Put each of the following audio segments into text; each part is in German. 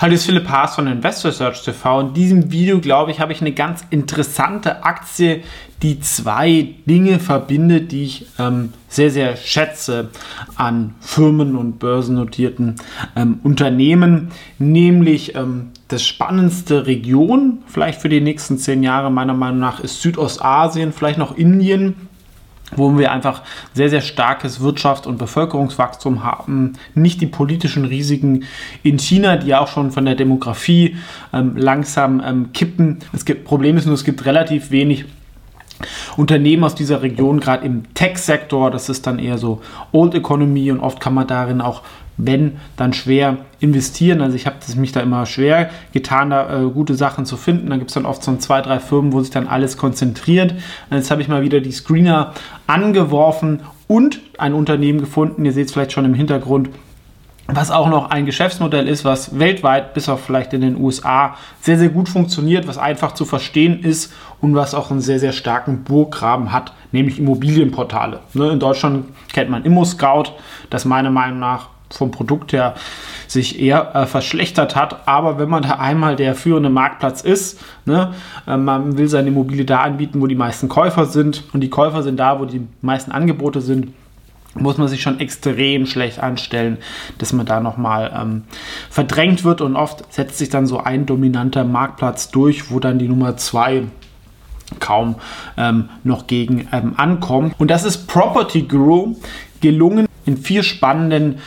Hallo, hier ist Philipp Haas von Investor Search TV. In diesem Video, glaube ich, habe ich eine ganz interessante Aktie, die zwei Dinge verbindet, die ich ähm, sehr, sehr schätze an Firmen und börsennotierten ähm, Unternehmen, nämlich ähm, das spannendste Region, vielleicht für die nächsten zehn Jahre meiner Meinung nach, ist Südostasien, vielleicht noch Indien wo wir einfach sehr, sehr starkes Wirtschafts- und Bevölkerungswachstum haben, nicht die politischen Risiken in China, die auch schon von der Demografie ähm, langsam ähm, kippen. Gibt Problem ist nur, es gibt relativ wenig Unternehmen aus dieser Region, gerade im Tech-Sektor, das ist dann eher so Old Economy und oft kann man darin auch wenn, dann schwer investieren. Also ich habe mich da immer schwer getan, da äh, gute Sachen zu finden. Da gibt es dann oft so zwei, drei Firmen, wo sich dann alles konzentriert. Und jetzt habe ich mal wieder die Screener angeworfen und ein Unternehmen gefunden. Ihr seht es vielleicht schon im Hintergrund, was auch noch ein Geschäftsmodell ist, was weltweit, bis auf vielleicht in den USA, sehr, sehr gut funktioniert, was einfach zu verstehen ist und was auch einen sehr, sehr starken Burggraben hat, nämlich Immobilienportale. Ne, in Deutschland kennt man ImmoScout, das meiner Meinung nach vom Produkt her sich eher äh, verschlechtert hat. Aber wenn man da einmal der führende Marktplatz ist, ne, äh, man will seine Immobilie da anbieten, wo die meisten Käufer sind und die Käufer sind da, wo die meisten Angebote sind, muss man sich schon extrem schlecht anstellen, dass man da nochmal ähm, verdrängt wird und oft setzt sich dann so ein dominanter Marktplatz durch, wo dann die Nummer zwei kaum ähm, noch gegen ähm, ankommt. Und das ist Property Guru gelungen in vier spannenden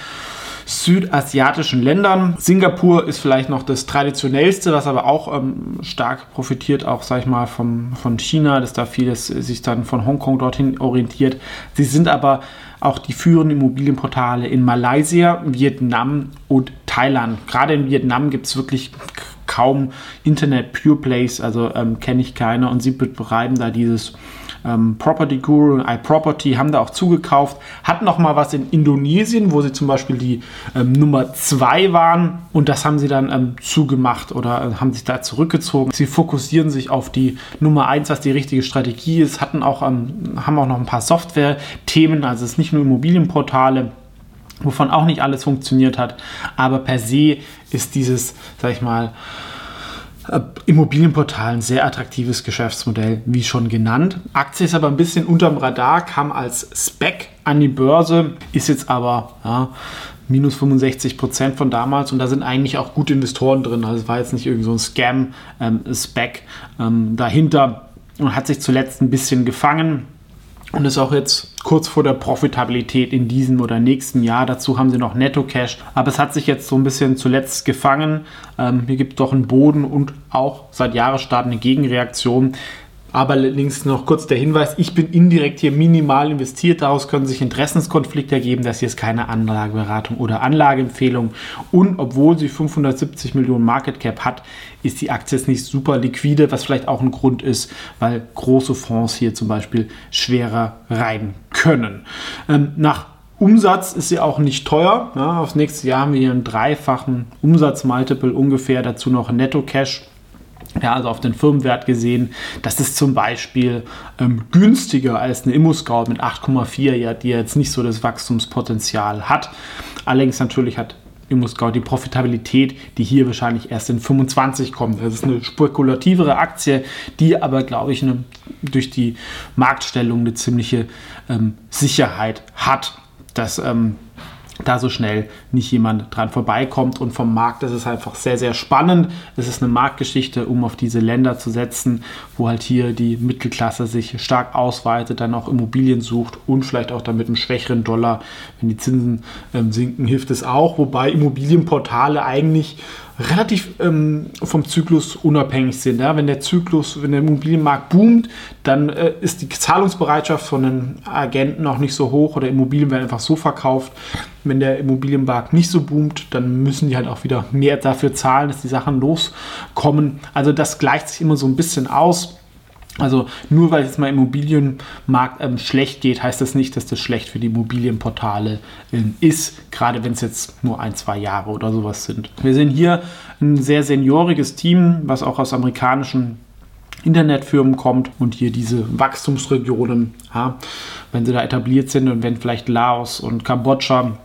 südasiatischen Ländern. Singapur ist vielleicht noch das traditionellste, was aber auch ähm, stark profitiert, auch sag ich mal vom, von China, dass da vieles sich dann von Hongkong dorthin orientiert. Sie sind aber auch die führenden Immobilienportale in Malaysia, Vietnam und Thailand. Gerade in Vietnam gibt es wirklich kaum Internet Pure Plays, also ähm, kenne ich keine und sie betreiben da dieses ähm, Property Guru, iProperty haben da auch zugekauft, hatten noch mal was in Indonesien, wo sie zum Beispiel die ähm, Nummer 2 waren. Und das haben sie dann ähm, zugemacht oder äh, haben sich da zurückgezogen. Sie fokussieren sich auf die Nummer 1, was die richtige Strategie ist, hatten auch, ähm, haben auch noch ein paar Software-Themen, also es ist nicht nur Immobilienportale wovon auch nicht alles funktioniert hat, aber per se ist dieses, sag ich mal, Immobilienportal ein sehr attraktives Geschäftsmodell, wie schon genannt. Aktie ist aber ein bisschen unterm Radar, kam als Spec an die Börse, ist jetzt aber ja, minus 65 Prozent von damals und da sind eigentlich auch gute Investoren drin. Also es war jetzt nicht irgend so ein Scam-Spec ähm, ähm, dahinter und hat sich zuletzt ein bisschen gefangen und ist auch jetzt kurz vor der Profitabilität in diesem oder nächsten Jahr. Dazu haben sie noch Netto-Cash. Aber es hat sich jetzt so ein bisschen zuletzt gefangen. Ähm, hier gibt es doch einen Boden und auch seit Jahresstart eine Gegenreaktion. Aber links noch kurz der Hinweis, ich bin indirekt hier minimal investiert. Daraus können sich Interessenskonflikte ergeben. Das hier ist keine Anlageberatung oder Anlageempfehlung. Und obwohl sie 570 Millionen Market Cap hat, ist die Aktie jetzt nicht super liquide, was vielleicht auch ein Grund ist, weil große Fonds hier zum Beispiel schwerer rein können. Ähm, nach Umsatz ist sie auch nicht teuer. Ja, aufs nächste Jahr haben wir hier einen dreifachen Umsatzmultiple ungefähr, dazu noch Netto-Cash ja, also auf den Firmenwert gesehen, das ist zum Beispiel ähm, günstiger als eine ImmoScout mit 8,4, ja, die jetzt nicht so das Wachstumspotenzial hat. Allerdings natürlich hat ImmoScout die Profitabilität, die hier wahrscheinlich erst in 25 kommt. Das ist eine spekulativere Aktie, die aber, glaube ich, eine, durch die Marktstellung eine ziemliche ähm, Sicherheit hat. Das ähm, da so schnell nicht jemand dran vorbeikommt. Und vom Markt ist es einfach sehr, sehr spannend. Es ist eine Marktgeschichte, um auf diese Länder zu setzen, wo halt hier die Mittelklasse sich stark ausweitet, dann auch Immobilien sucht und vielleicht auch damit einem schwächeren Dollar, wenn die Zinsen ähm, sinken, hilft es auch. Wobei Immobilienportale eigentlich relativ ähm, vom Zyklus unabhängig sind. Ja? Wenn der Zyklus, wenn der Immobilienmarkt boomt, dann äh, ist die Zahlungsbereitschaft von den Agenten auch nicht so hoch oder Immobilien werden einfach so verkauft. Wenn der Immobilienmarkt nicht so boomt, dann müssen die halt auch wieder mehr dafür zahlen, dass die Sachen loskommen. Also das gleicht sich immer so ein bisschen aus. Also nur weil jetzt mal Immobilienmarkt ähm, schlecht geht, heißt das nicht, dass das schlecht für die Immobilienportale ähm, ist, gerade wenn es jetzt nur ein, zwei Jahre oder sowas sind. Wir sehen hier ein sehr senioriges Team, was auch aus amerikanischen Internetfirmen kommt und hier diese Wachstumsregionen, ja, wenn sie da etabliert sind und wenn vielleicht Laos und Kambodscha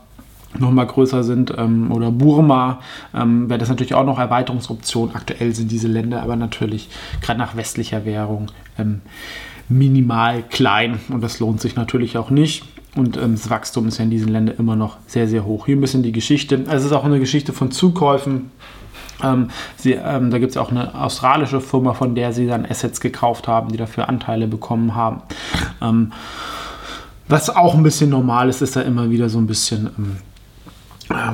nochmal größer sind ähm, oder Burma, ähm, wäre das natürlich auch noch Erweiterungsoption. Aktuell sind diese Länder aber natürlich gerade nach westlicher Währung ähm, minimal klein und das lohnt sich natürlich auch nicht. Und ähm, das Wachstum ist ja in diesen Ländern immer noch sehr, sehr hoch. Hier ein bisschen die Geschichte. Also es ist auch eine Geschichte von Zukäufen. Ähm, sie, ähm, da gibt es auch eine australische Firma, von der sie dann Assets gekauft haben, die dafür Anteile bekommen haben. Was auch ein bisschen normal ist, ist da immer wieder so ein bisschen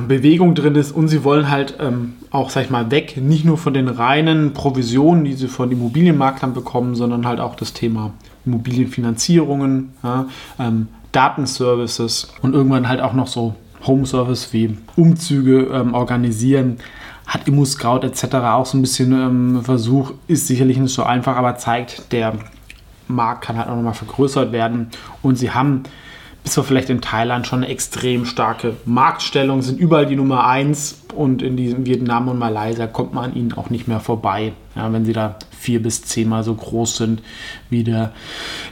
Bewegung drin ist und sie wollen halt ähm, auch, sag ich mal, weg, nicht nur von den reinen Provisionen, die sie von Immobilienmaklern bekommen, sondern halt auch das Thema Immobilienfinanzierungen, ja, ähm, Datenservices und irgendwann halt auch noch so Home Service wie Umzüge ähm, organisieren. Hat Immo-Scout etc. auch so ein bisschen ähm, Versuch, ist sicherlich nicht so einfach, aber zeigt, der Markt kann halt auch nochmal vergrößert werden und sie haben bis auf vielleicht in Thailand schon eine extrem starke Marktstellung, sind überall die Nummer 1 und in diesem Vietnam und Malaysia kommt man an ihnen auch nicht mehr vorbei, ja, wenn sie da vier bis zehnmal so groß sind wie der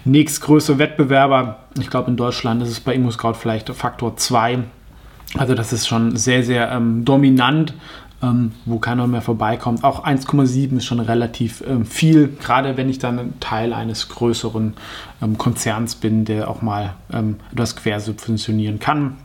nächstgrößte Wettbewerber. Ich glaube, in Deutschland ist es bei ImmoScout vielleicht Faktor 2. Also das ist schon sehr, sehr ähm, dominant ähm, wo keiner mehr vorbeikommt. Auch 1,7 ist schon relativ ähm, viel, gerade wenn ich dann Teil eines größeren ähm, Konzerns bin, der auch mal ähm, das quersubventionieren kann.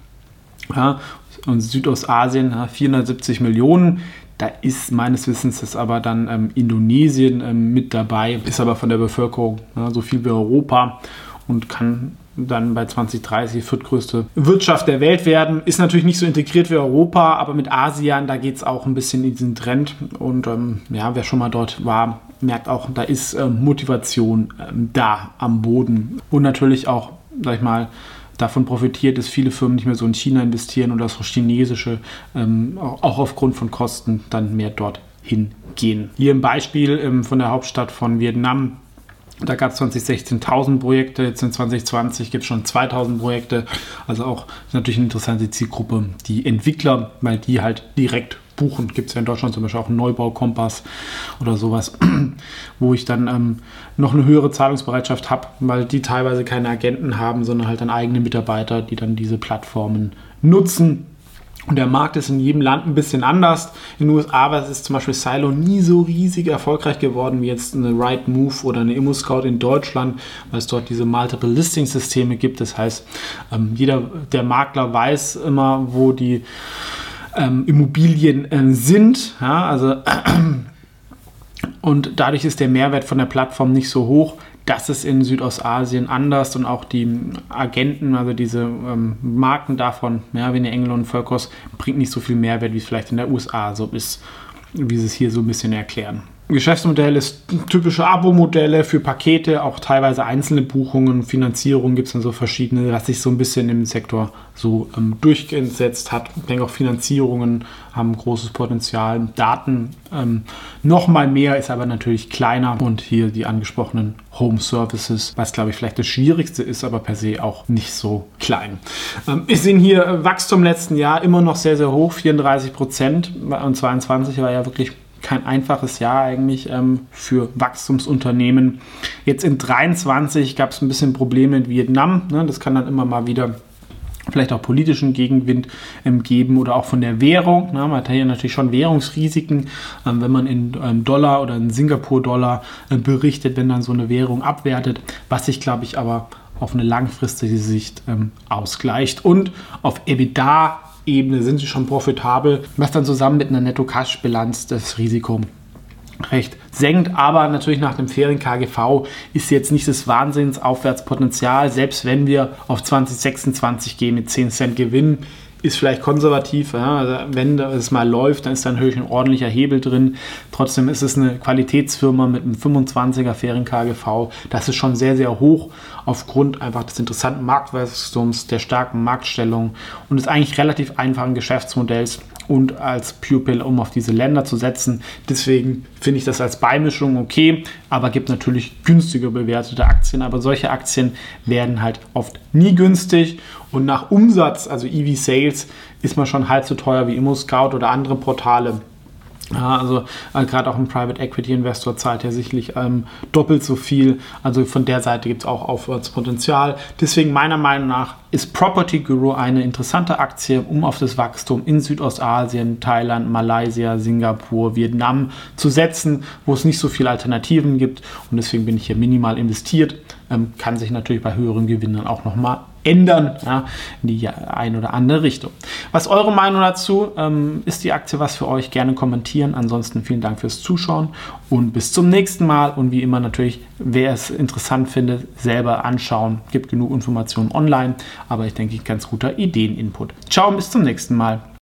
Ja, und Südostasien, ja, 470 Millionen. Da ist meines Wissens ist aber dann ähm, Indonesien ähm, mit dabei, ist aber von der Bevölkerung ja, so viel wie Europa und kann dann bei 2030 viertgrößte Wirtschaft der Welt werden. Ist natürlich nicht so integriert wie Europa, aber mit Asien, da geht es auch ein bisschen in diesen Trend. Und ähm, ja, wer schon mal dort war, merkt auch, da ist ähm, Motivation ähm, da am Boden. Und natürlich auch, sag ich mal, davon profitiert, dass viele Firmen nicht mehr so in China investieren und dass auch chinesische, ähm, auch aufgrund von Kosten, dann mehr dort hingehen. Hier ein Beispiel ähm, von der Hauptstadt von Vietnam da gab es 2016 1000 Projekte, jetzt in 2020 gibt es schon 2000 Projekte. Also auch natürlich eine interessante Zielgruppe, die Entwickler, weil die halt direkt buchen. Gibt es ja in Deutschland zum Beispiel auch einen Neubaukompass oder sowas, wo ich dann ähm, noch eine höhere Zahlungsbereitschaft habe, weil die teilweise keine Agenten haben, sondern halt dann eigene Mitarbeiter, die dann diese Plattformen nutzen und der Markt ist in jedem Land ein bisschen anders. In den USA ist zum Beispiel Silo nie so riesig erfolgreich geworden wie jetzt eine Right Move oder eine ImmoScout in Deutschland, weil es dort diese Multiple Listing Systeme gibt. Das heißt, ähm, jeder der Makler weiß immer, wo die ähm, Immobilien ähm, sind. Also und dadurch ist der Mehrwert von der Plattform nicht so hoch. Das ist in Südostasien anders und auch die Agenten, also diese ähm, Marken davon, ja, wie eine Engel und Völkos, bringt nicht so viel Mehrwert, wie es vielleicht in der USA so ist, wie sie es hier so ein bisschen erklären. Geschäftsmodell ist typische Abo-Modelle für Pakete, auch teilweise einzelne Buchungen, Finanzierung gibt es dann so verschiedene, was sich so ein bisschen im Sektor so ähm, durchgesetzt hat. Ich denke auch Finanzierungen haben großes Potenzial. Daten ähm, noch mal mehr, ist aber natürlich kleiner und hier die angesprochenen Home Services, was glaube ich vielleicht das Schwierigste ist, aber per se auch nicht so klein. Ähm, wir sehen hier Wachstum letzten Jahr immer noch sehr, sehr hoch, 34 Prozent und 22 war ja wirklich kein einfaches Jahr eigentlich ähm, für Wachstumsunternehmen. Jetzt in 23 gab es ein bisschen Probleme in Vietnam. Ne? Das kann dann immer mal wieder vielleicht auch politischen Gegenwind ähm, geben oder auch von der Währung. Ne? Man hat hier natürlich schon Währungsrisiken, ähm, wenn man in ähm, Dollar oder in Singapur-Dollar äh, berichtet, wenn dann so eine Währung abwertet, was sich, glaube ich, aber auf eine langfristige Sicht ähm, ausgleicht. Und auf EBITDA Ebene sind sie schon profitabel, was dann zusammen mit einer Netto-Cash-Bilanz das Risiko recht senkt. Aber natürlich nach dem fairen KGV ist jetzt nicht das Wahnsinnsaufwärtspotenzial. Selbst wenn wir auf 2026 gehen mit 10 Cent Gewinn, ist vielleicht konservativ. Ja? Also wenn es mal läuft, dann ist da natürlich ein ordentlicher Hebel drin. Trotzdem ist es eine Qualitätsfirma mit einem 25er fairen KGV. Das ist schon sehr, sehr hoch aufgrund einfach des interessanten Marktwachstums, der starken Marktstellung und des eigentlich relativ einfachen Geschäftsmodells und als Pupil, um auf diese Länder zu setzen. Deswegen finde ich das als Beimischung okay, aber gibt natürlich günstiger bewertete Aktien. Aber solche Aktien werden halt oft nie günstig und nach Umsatz, also EV Sales, ist man schon halb so teuer wie ImmoScout oder andere Portale. Ja, also äh, gerade auch ein Private Equity Investor zahlt ja sicherlich ähm, doppelt so viel. Also von der Seite gibt es auch Aufwärtspotenzial. Deswegen meiner Meinung nach ist Property Guru eine interessante Aktie, um auf das Wachstum in Südostasien, Thailand, Malaysia, Singapur, Vietnam zu setzen, wo es nicht so viele Alternativen gibt. Und deswegen bin ich hier minimal investiert. Ähm, kann sich natürlich bei höheren Gewinnen auch nochmal ändern ja, in die eine oder andere Richtung. Was eure Meinung dazu? Ähm, ist die Aktie was für euch? Gerne kommentieren. Ansonsten vielen Dank fürs Zuschauen und bis zum nächsten Mal. Und wie immer natürlich, wer es interessant findet, selber anschauen. Gibt genug Informationen online, aber ich denke, ganz guter Ideeninput. Ciao, bis zum nächsten Mal.